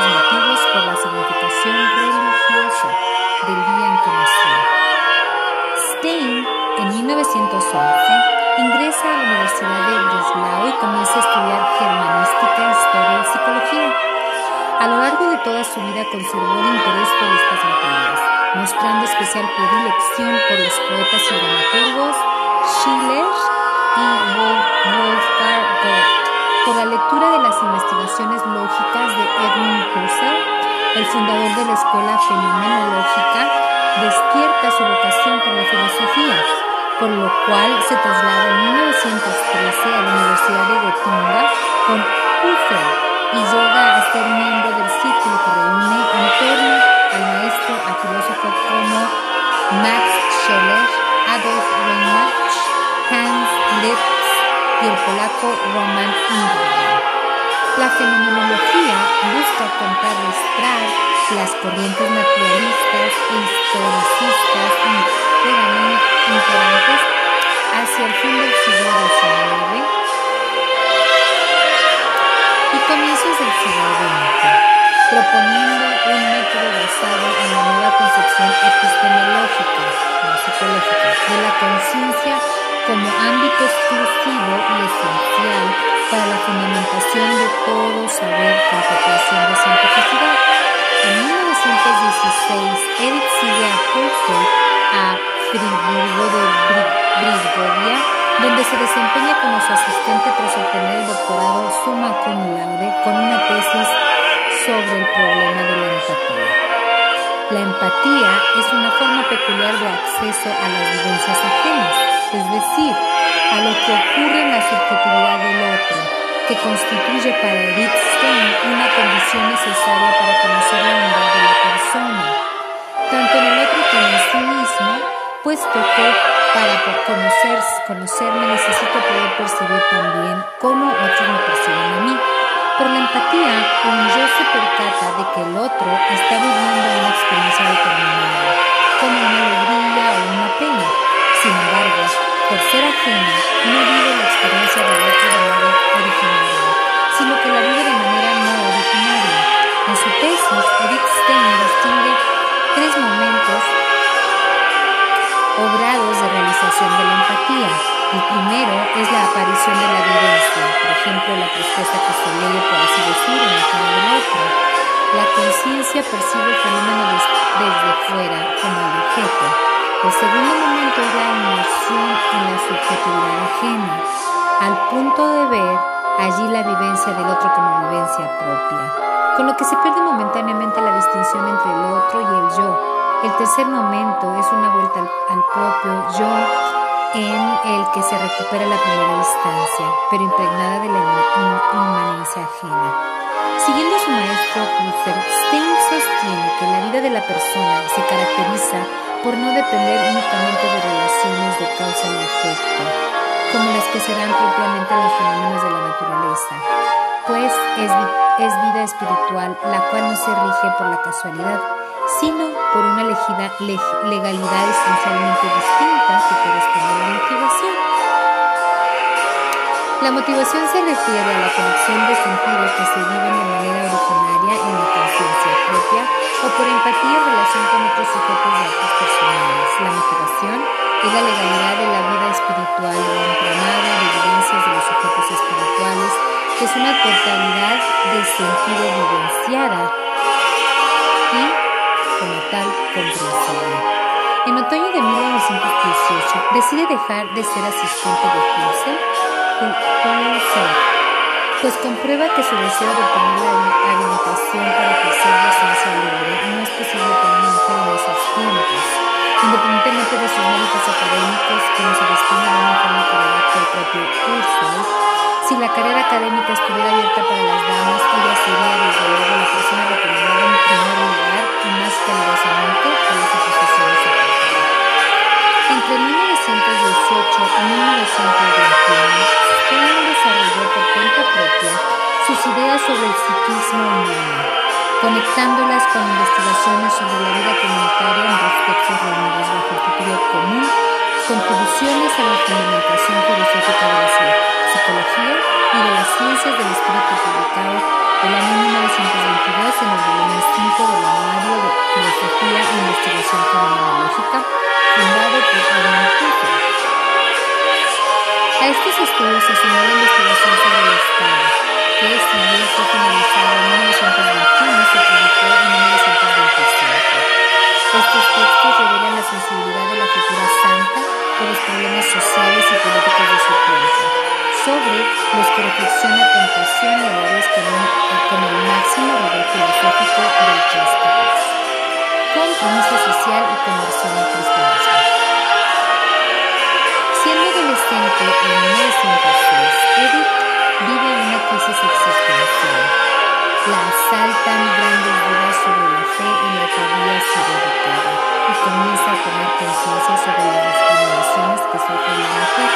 motivos por la significación religiosa del día en que nació. Stein, en 1911, ingresa a la Universidad de Breslau y comienza a estudiar germanística, historia y psicología. A lo largo de toda su vida conservó el interés por estas materias, mostrando especial predilección por los poetas y dramaturgos Schiller y Wolfgang Goethe, por la lectura de las investigaciones lógicas de Edmund Husserl, el fundador de la escuela fenomenológica, despierta su vocación por la filosofía, por lo cual se traslada en 1913 a la Universidad de Gotinga con Husserl y llega a ser miembro del círculo que reúne en torno al maestro a filósofos como Max Scheler, Adolf Reinach, Hans Liszt y el polaco Roman Ingram. La fenomenología busca contrarrestar las corrientes naturalistas e historicistas imperantes hacia el fin del siglo XIX y comienzos del siglo XX, proponiendo un método basado en la nueva concepción epistemológica, no psicológica, de la conciencia como ámbito exclusivo y esencial para la fundamentación de todo saber con protección de cientificidad. En 1916, Eric sigue a Husserl a Friburgo de Brisgovia, donde se desempeña como su asistente tras obtener el doctorado summa cum laude con una tesis sobre el problema de la empatía. La empatía es una forma peculiar de acceso a las vivencias ajenas, es decir, a lo que ocurre en la subjetividad del otro, que constituye para Edith Stein una condición necesaria para conocer la unidad de la persona, tanto en el otro como en sí mismo, puesto que para conocer, conocerme necesito poder percibir también cómo otros me perciben a mí. Por la empatía, un yo se percata de que el otro está viviendo una experiencia determinada, como una alegría o una pena. Sin embargo, por ser ajeno, no vive la experiencia del otro de modo originario, sino que la vive de manera no originaria. En su tesis, Edith Stein distingue tres momentos o grados de realización de la empatía. El primero es la aparición de la vivencia, por ejemplo, la tristeza que se lee, por así decir, en la cara del otro. La conciencia percibe el fenómeno desde fuera, como el objeto. El segundo momento es la emoción en la subjetividad ajena, al punto de ver allí la vivencia del otro como vivencia propia, con lo que se pierde momentáneamente la distinción entre el otro y el yo. El tercer momento es una vuelta al, al propio yo en el que se recupera la primera distancia, pero impregnada de la inmanencia ajena. Siguiendo su maestro Husserl, Stein sostiene que la vida de la persona se caracteriza por no depender únicamente de relaciones de causa y efecto, como las que se dan propiamente en los fenómenos de la naturaleza, pues es, vida espiritual la cual no se rige por la casualidad, sino por una legalidad esencialmente distinta que corresponde a la motivación. La motivación se refiere a la conexión de sentido que se vive de manera originaria en la conciencia propia o por empatía en relación con otros sujetos de actos personales. La motivación es la legalidad de la vida espiritual, la entramado de evidencias de los sujetos espirituales, que es una totalidad de sentido vivenciada y como tal comprensible. En otoño de 1918 decide dejar de ser asistente de Husserl, pues comprueba que su deseo de tener la habilitación para ejercer docencia libre no es posible para una mujer en esos tiempos, independientemente de sus méritos académicos que se destinan a una forma que el propio Husserl. Si la carrera académica estuviera abierta para las damas, ella sería desde luego la persona recomendada en primer lugar y más calurosamente por las oposiciones Entre 1918 y 1921, Stein desarrolló por cuenta propia sus ideas sobre el psiquismo humano, conectándolas con investigaciones sobre la vida comunitaria en dos textos reunidos bajo el título común Contribuciones a la fundamentación filosófica de la psicología y de las ciencias del espíritu publicado el año 1922 en el volumen 5 del Anuario de Filosofía e Investigación Fenomenológica, A estos estudios se sumó la investigación sobre el Estado, que si bien fue finalizada en 1921, se publicó en 1925. Estos textos revelan la sensibilidad de la futura santa por los problemas sociales y políticos de su tiempo, sobre los que reflexiona con pasión y vez con, con el máximo rigor filosófico del compromiso social y conversión al cristianismo. Siendo adolescente en 1906, Edith vive una crisis existencial. La asaltan grandes dudas sobre la fe en la sido educada y comienza a tomar conciencia sobre las discriminaciones que sufre la mujer.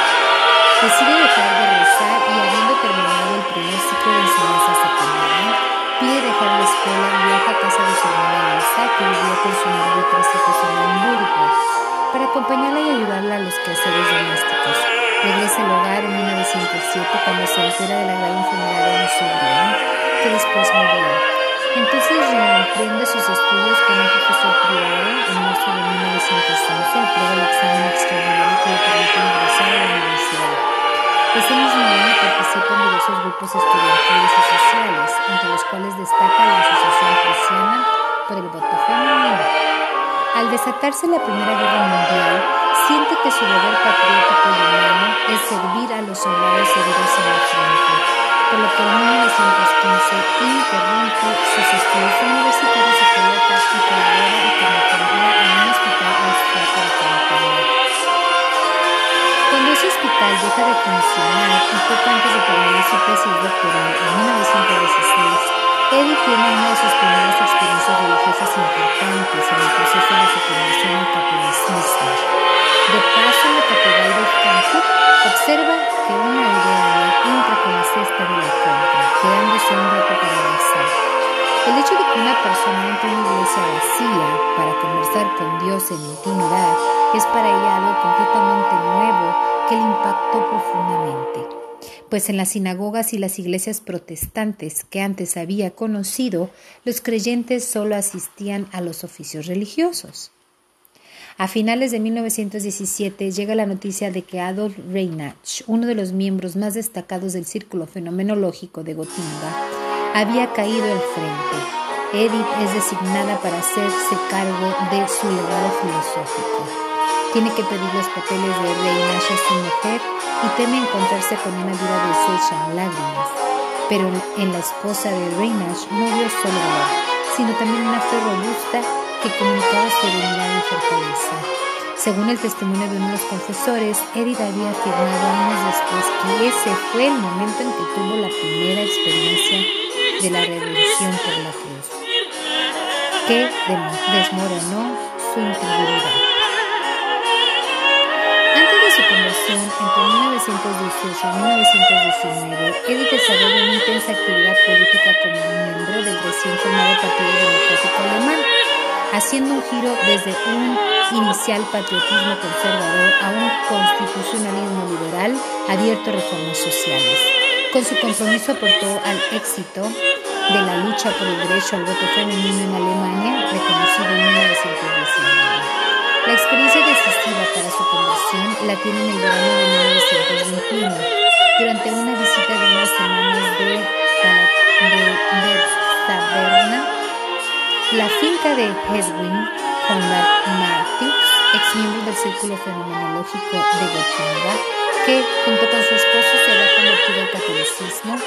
Decide dejar de rezar y habiendo terminado el primer ciclo de enseñanza secundaria, pide dejar la escuela viaja a casa de su hermana Elsa, que vivía con su marido y tres hijos en Hamburgo, para acompañarla y ayudarla a los quehaceres domésticos. Regresa al hogar en 1907 cuando se entera de la grave enfermedad de un sobrino, que después murió. Entonces reemprende sus estudios con un profesor privado en marzo de 1911, aprueba el examen extraordinario que le permite ingresar a la universidad. Ese mismo año participa en diversos grupos estudiantiles y sociales, entre los cuales destaca la Asociación Prusiana por el Voto Femenino. Al desatarse la Primera Guerra Mundial, siente que su deber patriótico y humano es servir a los soldados heridos en el frente, por lo que en 1915 interrumpe sus estudios universitarios y colabora funcionar y poco antes de terminar su tesis doctoral en 1916, Eddie tiene una de sus primeras experiencias religiosas importantes en el proceso de su conversión al catolicismo. De paso en la catedral de Frankfurt, observa que una aldea entra con la cesta de la compra, quedándose un rato para rezar. El hecho de que una persona entre una iglesia vacía para conversar con Dios en intimidad es para ella algo completamente nuevo que le impactó profundamente pues en las sinagogas y las iglesias protestantes que antes había conocido, los creyentes solo asistían a los oficios religiosos. A finales de 1917 llega la noticia de que Adolf Reinach, uno de los miembros más destacados del círculo fenomenológico de Gotinga, había caído al frente. Edith es designada para hacerse cargo de su legado filosófico. Tiene que pedir los papeles de reina su mujer y teme encontrarse con una vida deshecha en lágrimas. Pero en la esposa de Reinash no vio solo valor, sino también una fe robusta que comunicaba serenidad y fortaleza. Según el testimonio de uno de los confesores, Edith había afirmado años después que ese fue el momento en que tuvo la primera experiencia de la revolución por la cruz, que desmoronó su integridad. De su conversión, entre 1918 y 1919, Edith desarrolló una intensa actividad política como miembro del recién formado Partido Democrático Alemán, haciendo un giro desde un inicial patriotismo conservador a un constitucionalismo liberal abierto a reformas sociales. Con su compromiso aportó al éxito de la lucha por el derecho al voto femenino en Alemania, reconocido en 1919. La experiencia decisiva para su conversión la tiene en el verano de 1921, durante una visita de unas semanas de, de Bertaberna, la finca de Hedwig Conrad Martins, ex miembro del Círculo Fenomenológico de Gotinga, que junto con su esposo se había convertido al catolicismo.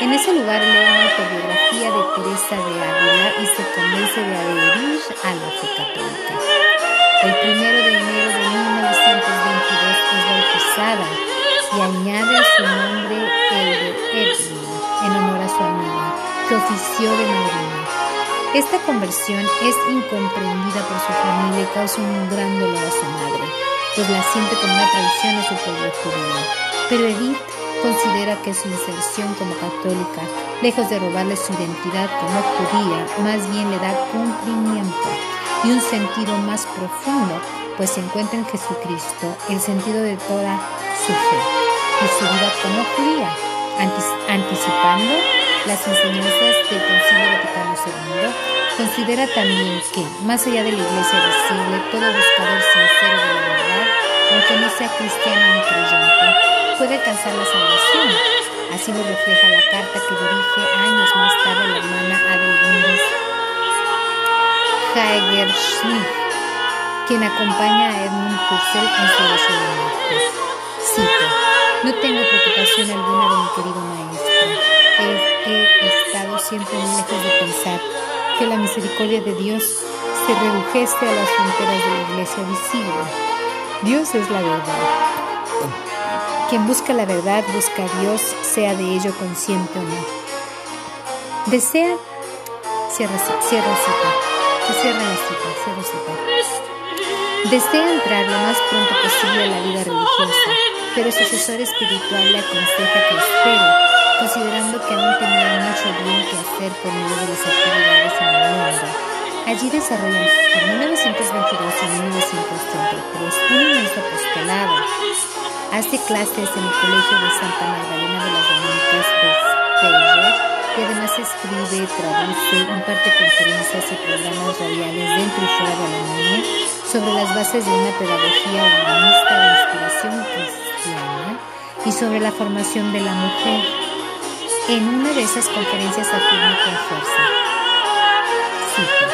En ese lugar lee una autobiografía de Teresa de Ávila y se convence de adherir a la fe católica. El primero de enero de 1922 es bautizada y añade su nombre el de Edwin en honor a su amiga, que ofició de madrina. Esta conversión es incomprendida por su familia y causa un gran dolor a su madre, pues la siente como una traición a su pueblo judío. Pero Edith considera que su inserción como católica, lejos de robarle su identidad como judía, más bien le da cumplimiento y un sentido más profundo, pues se encuentra en Jesucristo el sentido de toda su fe y su vida como judía, anticipando las enseñanzas del Concilio Vaticano II, considera también que, más allá de la iglesia visible, todo buscador sincero de la verdad, aunque no sea cristiano ni creyente, puede alcanzar la salvación. Así lo refleja la carta que dirige años más tarde la hermana Adelgundis Haeger Schmidt, quien acompaña a Edmund Husserl en su de Cito, no tengo preocupación alguna de mi querido maestro. He, estado siempre muy lejos de pensar que la misericordia de Dios se redujese a las fronteras de la iglesia visible. Dios es la verdad. Quien busca la verdad busca a Dios, sea de ello consciente o no. Desea, cierra, cierra cita que cierra la cita, cierra cita. Desea entrar lo más pronto posible a la vida religiosa, pero su asesor espiritual le aconseja que espere, considerando que aún tendrá mucho bien que hacer por medio de las actividades en el mundo. Allí desarrolla entre 1922 y 1933 un inmenso apostolado. Hace clases en el Colegio de Santa Magdalena de las Dominicas de Speyer y además escribe, traduce, imparte conferencias y programas radiales dentro y fuera de Alemania sobre las bases de una pedagogía humanista de inspiración cristiana y sobre la formación de la mujer. En una de esas conferencias afirma con fuerza, cito,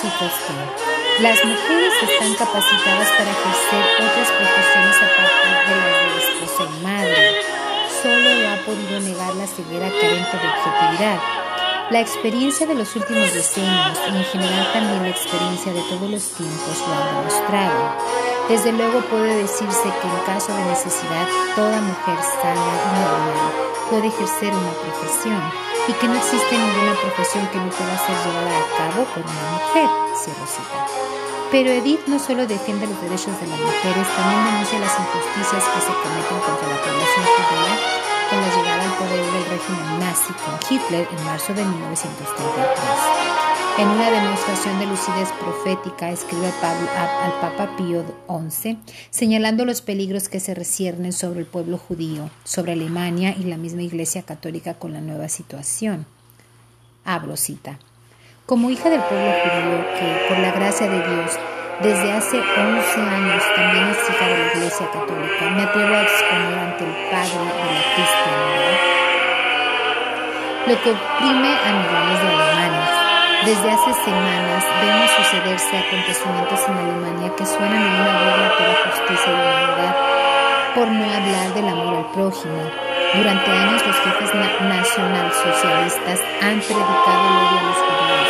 cito las mujeres están capacitadas para ejercer otras profesiones aparte de las de la severa carente de objetividad. La experiencia de los últimos decenios y en general también la experiencia de todos los tiempos lo han demostrado. Desde luego puede decirse que en caso de necesidad toda mujer sana y normal puede ejercer una profesión y que no existe ninguna profesión que no pueda ser llevada a cabo por una mujer, cierro cita. Pero Edith no solo defiende los derechos de las mujeres, también denuncia las injusticias que se cometen contra la población judía con la llegada al poder del régimen nazi con Hitler en marzo de 1933. En una demostración de lucidez profética escribe al Papa Pío XI, señalando los peligros que se reciernen sobre el pueblo judío, sobre Alemania y la misma Iglesia Católica con la nueva situación. Abro cita. Como hija del pueblo judío que, por la gracia de Dios, desde hace 11 años también es hija de Católica. Me atrevo a exponer ante el Padre de la cristiandad lo que oprime a millones de alemanes. Desde hace semanas vemos sucederse acontecimientos en Alemania que suenan a una burla por la justicia y la humanidad, por no hablar del amor al prójimo. Durante años los jefes nacionalsocialistas han predicado el odio a los judíos.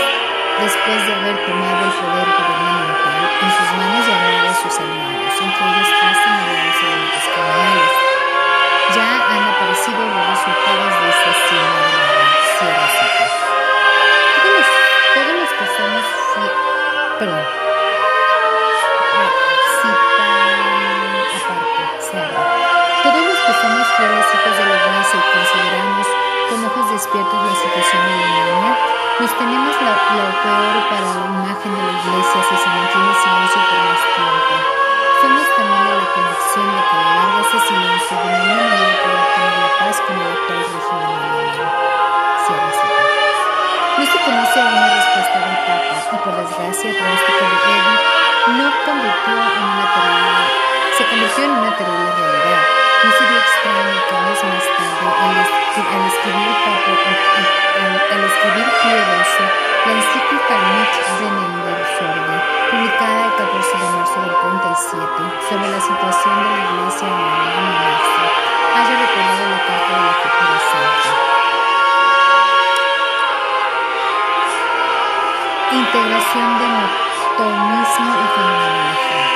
Después de haber tomado el poder gubernamental, en sus manos llevará a sus animales, incluidos hasta animales eventos comunales. Ya han aparecido los resultados de este cine de. Todos, todos los que somos, perdón, ah, aparte. Todos los que somos fieles hijos de la iglesia y consideramos con ojos despiertos la situación de la humanidad, nos tenemos lo, lo peor para la imagen de la iglesia si se mantiene silencio por más tiempo. Somos también la convicción de que a lo largo ese silencio de ninguna manera obtener la paz con el actual régimen alemán. Cierra cita. No se conoce una respuesta del Papa y por desgracia el pronóstico de Eddie no convirtió en una terrible, se convirtió en una terrible realidad. No sería extraño que años más tarde, al, escribir al, escribir Pío la encíclica Mit Venender Sorge, publicada el 14 de marzo del 37, sobre la situación de la iglesia en la Maestra, haya recordado la carta de la futura santa. Integración de tomismo y fenomenología.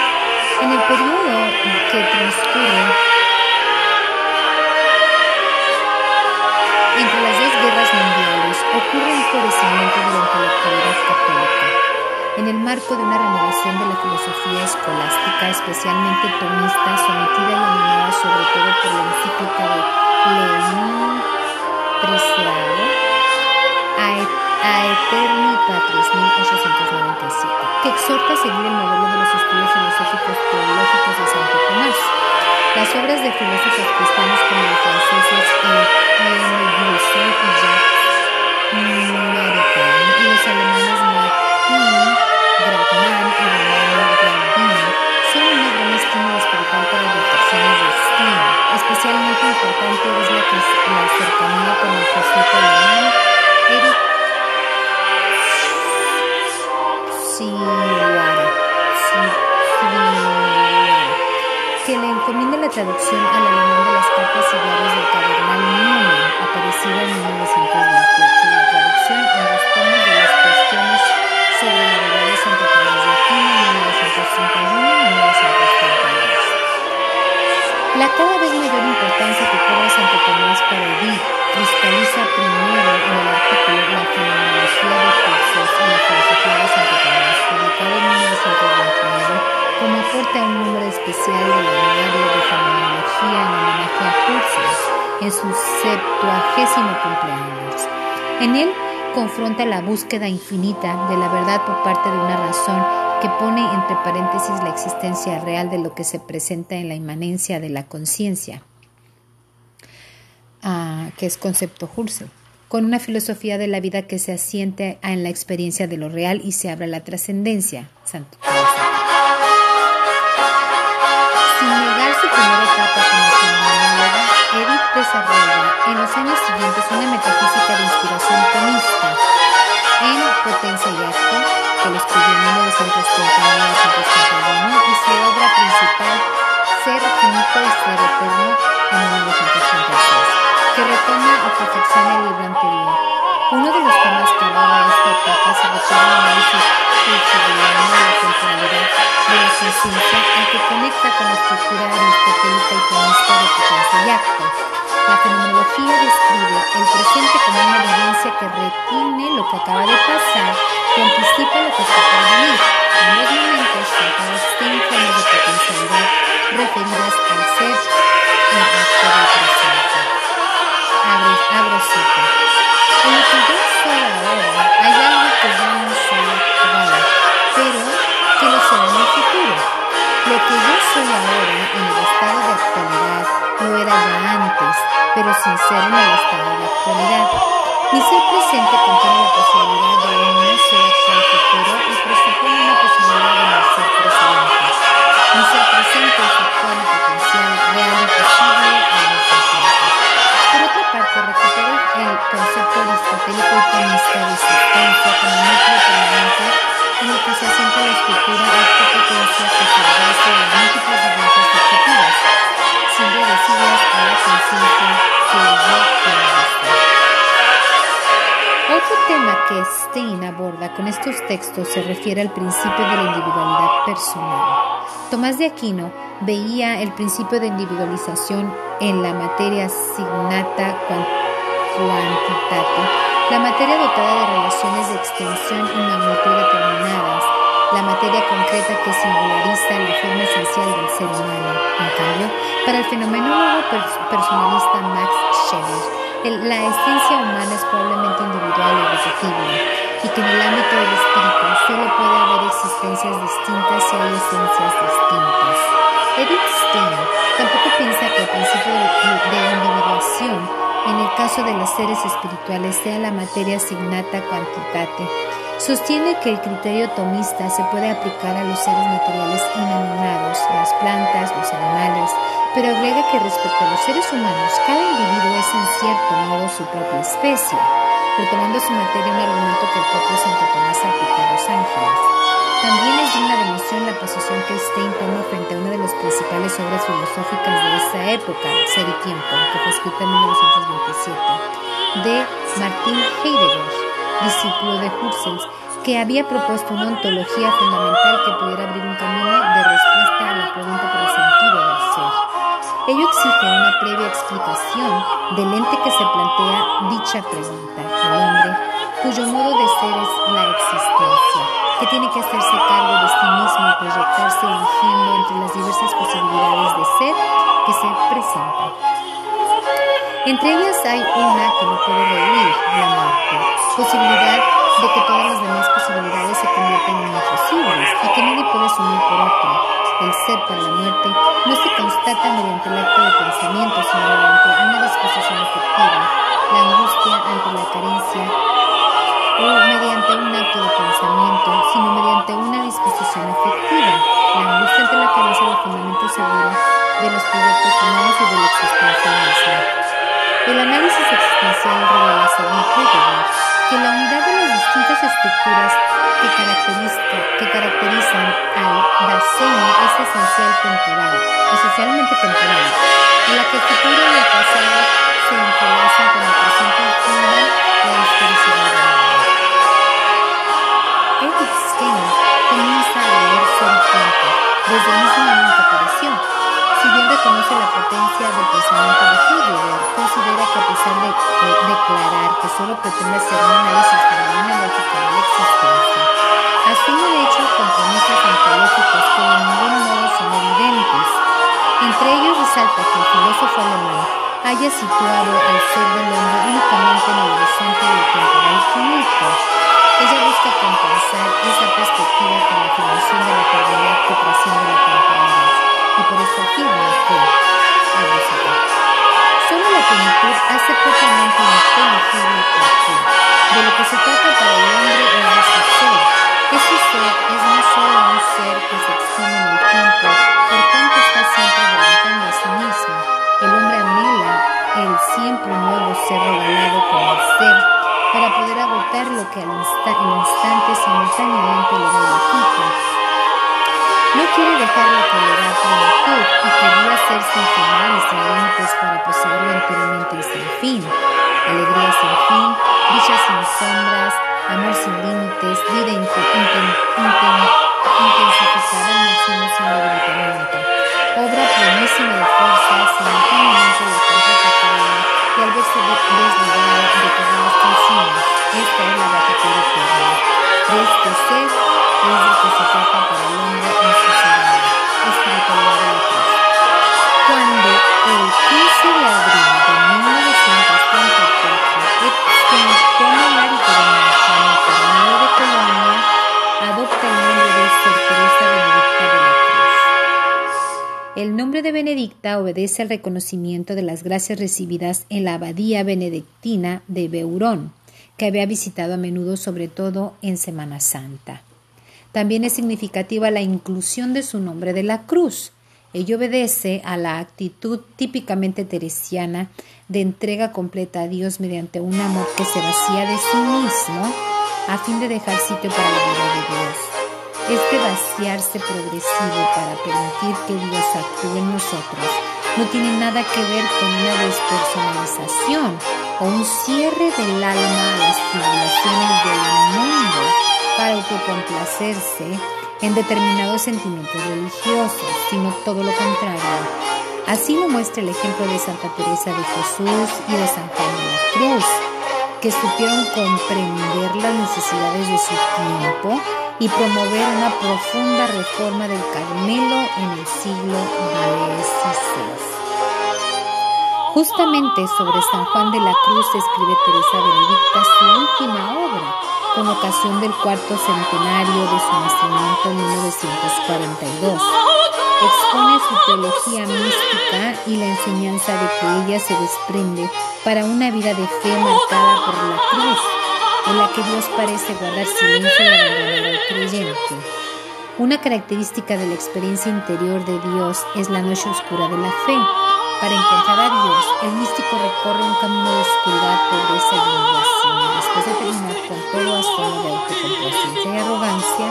En el periodo que transcurre ocurre un florecimiento de la intelectualidad católica. En el marco de una renovación de la filosofía escolástica, especialmente tomista, sometida y animada sobre todo por la encíclica de León XIII, a Eterni Patris 1897, que exhorta a seguir el modelo de los estudios filosóficos teológicos de Santo Tomás. Las obras de filósofos cristianos como los franceses Gilson y Jacques Y los alemanes Martin Grabmann y Romano Guardini son una gran estímulo espiritual para las reflexiones de Stein. Especialmente importante es la, la cercanía con el jesuita alemán Erich que le encomienda la traducción al alemán de las cartas y diarios del cardenal Newman, aparecida en 1928. La traducción en los tomos de las cuestiones sobre la verdad de de Aquino en 1931 y 1932. La cada vez mayor importancia que cobra Santo Tomás para Edith cristaliza primero en el artículo La fenomenología de cursos y la filosofía de Santo Tomás, publicado en 1929 como aporte a un número especial del anuario de fenomenología en homenaje a Cursos en su septuagésimo cumpleaños. En él confronta la búsqueda infinita de la verdad por parte de una razón que pone entre paréntesis la existencia real de lo que se presenta en la inmanencia de la conciencia, uh, que es concepto Husserl, con una filosofía de la vida que se asiente en la experiencia de lo real y se abre a la trascendencia. Santo Sin negar su primera etapa como desarrolla en los años siguientes una metafísica de inspiración tomista en Potencia y Acto, que lo escribió en 1939-1941, y su obra principal, Ser finito y ser eterno, en 1936, que retoma o perfecciona el libro anterior. Uno de los temas que aborda esta etapa se refiere al análisis hegeliano de la temporalidad de la conciencia, al que conecta con la estructura aristotélica y tomista de potencia y acto. La fenomenología describe el presente como una evidencia que retiene lo que acaba de pasar y anticipa lo que está por venir. Ambos momentos son distintas formas de potencialidad referidas al ser en acto del presente. Abro, abro cita. En lo que yo soy ahora, hay algo que yo no soy Lo que yo soy ahora en el estado de actualidad lo era ya antes, pero sin ser en el estado de actualidad. Mi ser presente contiene la posibilidad de un no ser actual futuro y presupone una posibilidad de no ser presente. Mi ser presente es actual y potencial, real y posible al mismo tiempo. Por otra parte, recupera el concepto aristotélico y tomista de existencia como núcleo permanente el que se asienta la estructura de esta potencia que se basa en múltiples vivencias objetivas, sin reducirlas a la conciencia que tiene Otro tema que Stein aborda con estos textos se refiere al principio de la individualidad personal. Tomás de Aquino veía el principio de individualización en la materia signata quantitatis, la materia dotada de relaciones de extensión y magnitud determinadas, la materia concreta que singulariza la forma esencial del ser humano. En cambio, para el fenomenólogo personalista Max Scheler, la esencia humana es probablemente individual y repetible, y que en el ámbito del espíritu solo puede haber existencias distintas si hay esencias distintas. Edith Stein tampoco piensa que el principio de, individuación en el caso de los seres espirituales sea la materia signata quantitate. Sostiene que el criterio tomista se puede aplicar a los seres materiales inanimados, las plantas, los animales, pero agrega que respecto a los seres humanos, cada individuo es en cierto modo su propia especie retomando su materia un argumento que el propio Santo Tomás aplicó a los ángeles. También es digna de mención la posición que Stein toma frente a una de las principales obras filosóficas de esa época, Ser y Tiempo, que fue escrita en 1927, de Martin Heidegger, discípulo de Husserl, que había propuesto una ontología fundamental que pudiera abrir un camino de respuesta a la pregunta por el sentido del ser. Ello exige una previa explicación del ente que se plantea dicha pregunta, el hombre, cuyo modo de ser es la existencia, que tiene que hacerse cargo de sí mismo y proyectarse eligiendo entre las diversas posibilidades de ser que se presentan. Entre ellas hay una que no puede rehuir, la muerte, posibilidad de que todas las demás posibilidades se conviertan en imposibles y que nadie puede asumir por otro. El ser para la muerte no se constata mediante el acto de pensamiento, sino mediante una disposición efectiva, la angustia ante la carencia, o mediante un acto de pensamiento, sino mediante una disposición efectiva, la angustia ante la carencia del fundamento seguro de los proyectos humanos y de la existencia misma. El análisis existencial revela, según Heidegger, que la unidad de las distintas estructuras que, que caracterizan al Dasein es esencial temporal, esencialmente temporal, en la que el futuro y el pasado se entrelazan con el desde el mismo que apareció. Si bien reconoce la potencia del pensamiento de Heidegger, considera que a pesar de, declarar que solo pretende hacer un análisis para una lógica de la existencia, asume de hecho compromisos ontológicos que de ningún modo son evidentes. Entre ellos resalta que el filósofo alemán haya situado al ser del hombre únicamente en el horizonte del temporal finito. Ella busca compensar esa perspectiva con la afirmación de la eternidad que trasciende la temporalidad y por eso afirma que, solo la plenitud hace propiamente inteligible por ti. De lo que se trata para el hombre es de su ser. Ese ser es no solo un ser que se extiende en el tiempo, por tanto está siempre adelantando a sí mismo. El hombre anhela el siempre nuevo ser regalado con el ser para poder agotar lo que al instante simultáneamente le da la quita. No quiere dejar la calidad plenitud y querría ser sin final y sin límites para poseerlo enteramente y sin fin. Alegría sin fin, dicha sin sombras, amor sin límites, vida intensificada al máximo sin debilitamiento. Obra plenísima de fuerza, simultáneamente la contraatacarla y al verse desligada de todas las tensiones. Esta es la gratitud eterna. De este ser es de que se trata para el hombre en sagrada espiritualidad de la cruz. Cuando el 15 de abril de 1934 Epstein toma el hábito de Colonia, adopta el nombre de Ser Teresa de. El nombre de Benedicta obedece al reconocimiento de las gracias recibidas en la abadía benedictina de Beurón, que había visitado a menudo, sobre todo en Semana Santa. También es significativa la inclusión de su nombre de la cruz. Ello obedece a la actitud típicamente teresiana de entrega completa a Dios mediante un amor que se vacía de sí mismo a fin de dejar sitio para la vida de Dios. Este vaciarse progresivo para permitir que Dios actúe en nosotros no tiene nada que ver con una despersonalización o un cierre del alma a las tribulaciones del mundo para autocomplacerse en determinados sentimientos religiosos, sino todo lo contrario. Así lo muestra el ejemplo de Santa Teresa de Jesús y de San Juan la Cruz, que supieron comprender las necesidades de su tiempo y promover una profunda reforma del Carmelo en el siglo XVI. Justamente sobre San Juan de la Cruz escribe Teresa Benedicta su última obra, con ocasión del cuarto centenario de su nacimiento en 1942. Expone su teología mística y la enseñanza de que ella se desprende para una vida de fe marcada por la cruz, en la que Dios parece guardar silencio y creyente. Una característica de la experiencia interior de Dios es la noche oscura de la fe para encontrar a Dios, el místico recorre un camino de oscuridad, pobreza y. Después de terminar con todo asomo de autocomplacencia y arrogancia,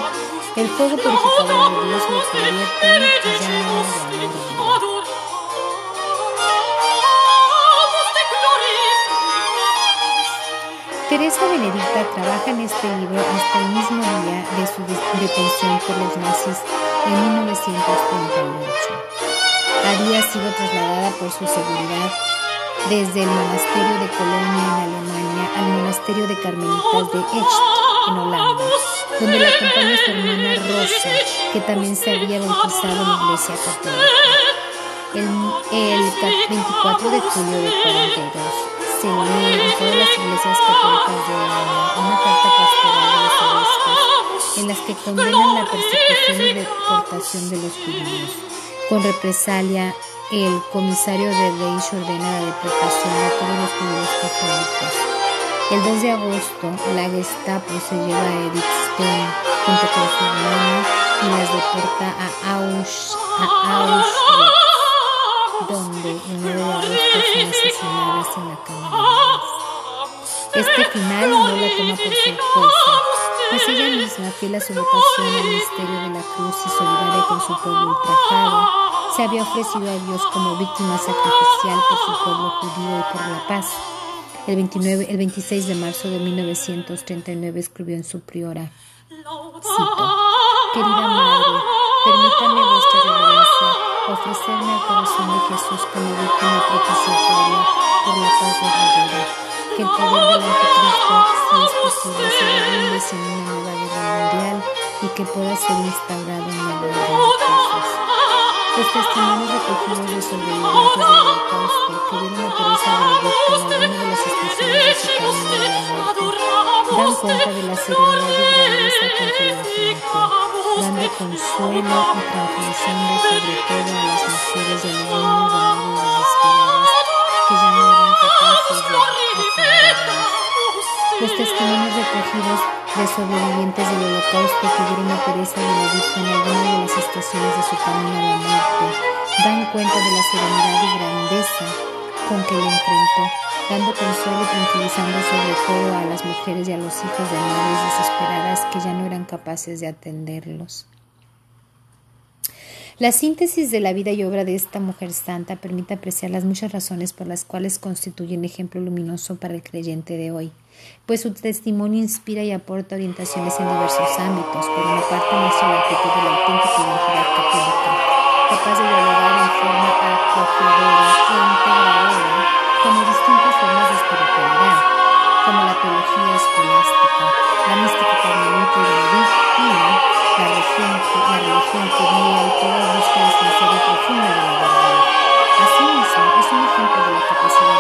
el fuego purificador de Dios lo convierte en llama Teresa Benedicta trabaja en este libro hasta el mismo día de su detención por los nazis en 1938 había sido trasladada por su seguridad desde el monasterio de Colonia en Alemania al monasterio de Carmelitas de Echt en Holanda, donde la acompaña su hermana Rosa, que también se había bautizado en la iglesia católica. El, el 24 de julio de 42 lee en todas las iglesias católicas de una carta pastoral de los obispos en las que condenan la persecución y deportación de los judíos con represalia, el comisario de Reich ordena la deportación de todos los judíos católicos. El 2 de agosto, la Gestapo se lleva a Edith Stein junto con su hermana y las deporta a, Auschwitz, donde el 9 de agosto son asesinadas en la cámara Este final no la toma por sorpresa, pues ella misma, fiel a su vocación al misterio de la cruz y solidaria con su pueblo ultrajado, se había ofrecido a Dios como víctima sacrificial por su pueblo judío y por la paz. El, 29, el 26 de marzo de 1939 escribió en su priora, cito, Querida Madre, permítame vuestra reverencia ofrecerme al corazón de Jesús como víctima propiciatoria por la paz verdadera, que el poder del anticristo, si es posible, se derrumbe sin una nueva guerra mundial y que pueda ser instaurado en la orden de cosas. Los testimonios recogidos de sobrevivientes del holocausto que vieron a Teresa Breivik como una de las estaciones de su camino de la muerte dan cuenta de la serenidad y grandeza con que la dando consuelo y tranquilizando sobre todo a las mujeres del mundo de desesperadas que ya no eran capaces de. Testimonios recogidos de sobrevivientes del holocausto que vieron a Teresa Benedicta en alguna de las estaciones de su camino a la muerte dan cuenta de la serenidad y grandeza con que le enfrentó, dando consuelo y tranquilizando sobre todo a las mujeres y a los hijos de madres desesperadas que ya no eran capaces de atenderlos. La síntesis de la vida y obra de esta mujer santa permite apreciar las muchas razones por las cuales constituye un ejemplo luminoso para el creyente de hoy pues su testimonio inspira y aporta orientaciones en diversos ámbitos. Por una parte, muestra la actitud de la auténtica identidad católica, capaz de dialogar en forma acogedora e integradora con distintas formas de espiritualidad, como la teología escolástica, la mística y benedictina, la religión, la religión judía y toda búsqueda sincera y profunda de la verdad. Asimismo, es un ejemplo de la capacidad